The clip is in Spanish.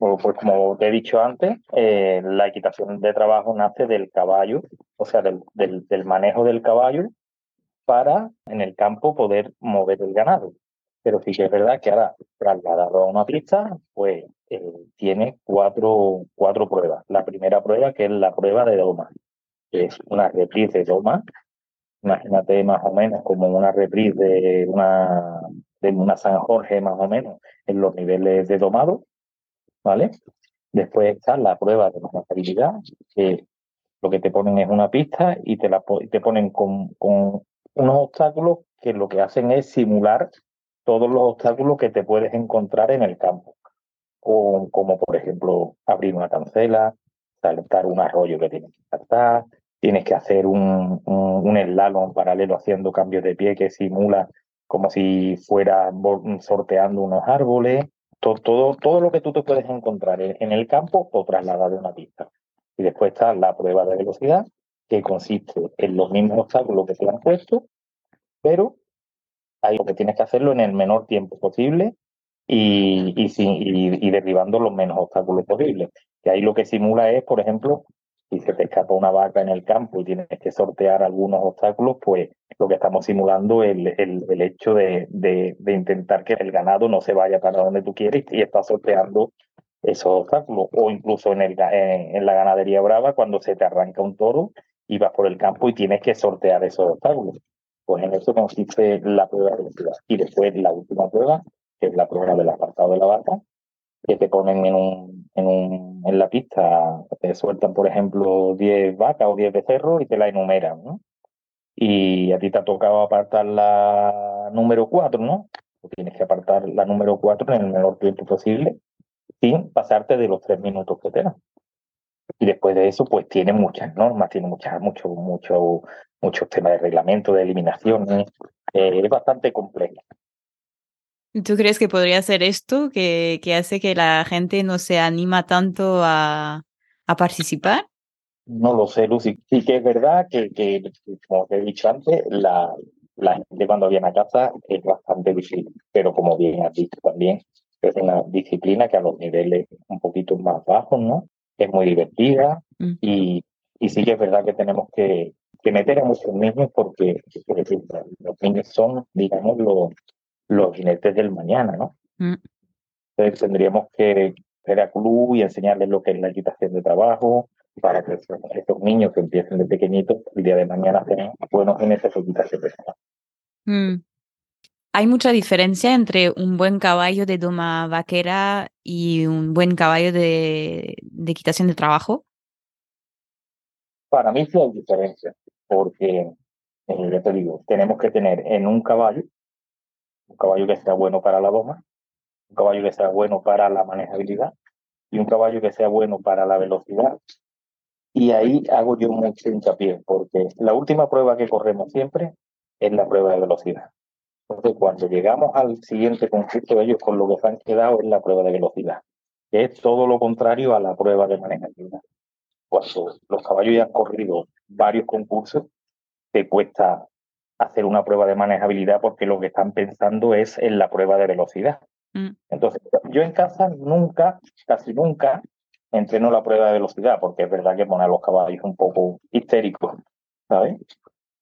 pues, como te he dicho antes, eh, la equitación de trabajo nace del caballo, o sea, del, del, manejo del caballo para en el campo poder mover el ganado. Pero sí que es verdad que ahora, trasladado a una pista, pues eh, tiene cuatro, cuatro pruebas. La primera prueba, que es la prueba de doma, que es una reprise de doma. Imagínate más o menos como una reprise de una, de una San Jorge, más o menos, en los niveles de domado ¿vale? Después está la prueba de manejabilidad, que lo que te ponen es una pista y te, la, te ponen con, con unos obstáculos que lo que hacen es simular todos los obstáculos que te puedes encontrar en el campo, como, como por ejemplo abrir una cancela, saltar un arroyo que tienes que saltar, tienes que hacer un, un, un slalom paralelo haciendo cambios de pie que simula como si fuera sorteando unos árboles, todo, todo, lo que tú te puedes encontrar en, el campo o trasladar de una pista. Y después está la prueba de velocidad, que consiste en los mismos obstáculos que te han puesto, pero hay lo que tienes que hacerlo en el menor tiempo posible y, y, y, derribando los menos obstáculos posibles. Que ahí lo que simula es, por ejemplo, si se te escapa una vaca en el campo y tienes que sortear algunos obstáculos, pues lo que estamos simulando es el, el, hecho de, de, intentar que el ganado no se vaya para donde tú quieres y estás sorteando esos obstáculos. O incluso en, el, en, la ganadería brava, cuando se te arranca un toro y vas por el campo y tienes que sortear esos obstáculos. Pues en eso consiste la prueba de velocidad. Y después la última prueba, que es la prueba del apartado de la vaca, que te ponen en un, en un, en la pista, te sueltan, por ejemplo, 10 vacas o 10 becerros y te la enumeran. Y a ti te ha tocado apartar la número 4, ¿no? Tienes que apartar la número 4 en el menor tiempo posible, sin pasarte de los tres minutos que te dan. Y después de eso, pues tiene muchas normas, tiene muchas, mucho, mucho, muchos temas de reglamento, de eliminaciones. Eh, es bastante complejo. ¿Tú crees que podría ser esto que, hace que la gente no se anima tanto a participar? No lo sé, Lucy. Sí que es verdad que, que como te he dicho antes, la, la gente cuando viene a casa es bastante difícil, pero como bien has dicho también, es una disciplina que a los niveles un poquito más bajos, ¿no? Es muy divertida mm. y, y sí que es verdad que tenemos que, que meter a muchos niños porque, porque los niños son, digamos, los, los jinetes del mañana, ¿no? Mm. Entonces tendríamos que ir a club y enseñarles lo que es la equitación de trabajo, para que estos niños que empiecen de pequeñitos, el día de mañana sean buenos jinetes de equitación personal. Mm. ¿Hay mucha diferencia entre un buen caballo de doma vaquera y un buen caballo de, de equitación de trabajo? Para mí sí hay diferencia, porque, eh, ya te digo, tenemos que tener en un caballo un caballo que sea bueno para la doma, un caballo que sea bueno para la manejabilidad y un caballo que sea bueno para la velocidad. Y ahí hago yo mucho hincapié, porque la última prueba que corremos siempre es la prueba de velocidad. Entonces, cuando llegamos al siguiente conflicto, ellos con lo que se han quedado es la prueba de velocidad, que es todo lo contrario a la prueba de manejabilidad. Cuando los caballos ya han corrido varios concursos, te cuesta hacer una prueba de manejabilidad porque lo que están pensando es en la prueba de velocidad. Mm. Entonces, yo en casa nunca, casi nunca, entreno la prueba de velocidad porque es verdad que pone a los caballos un poco histéricos, ¿sabes?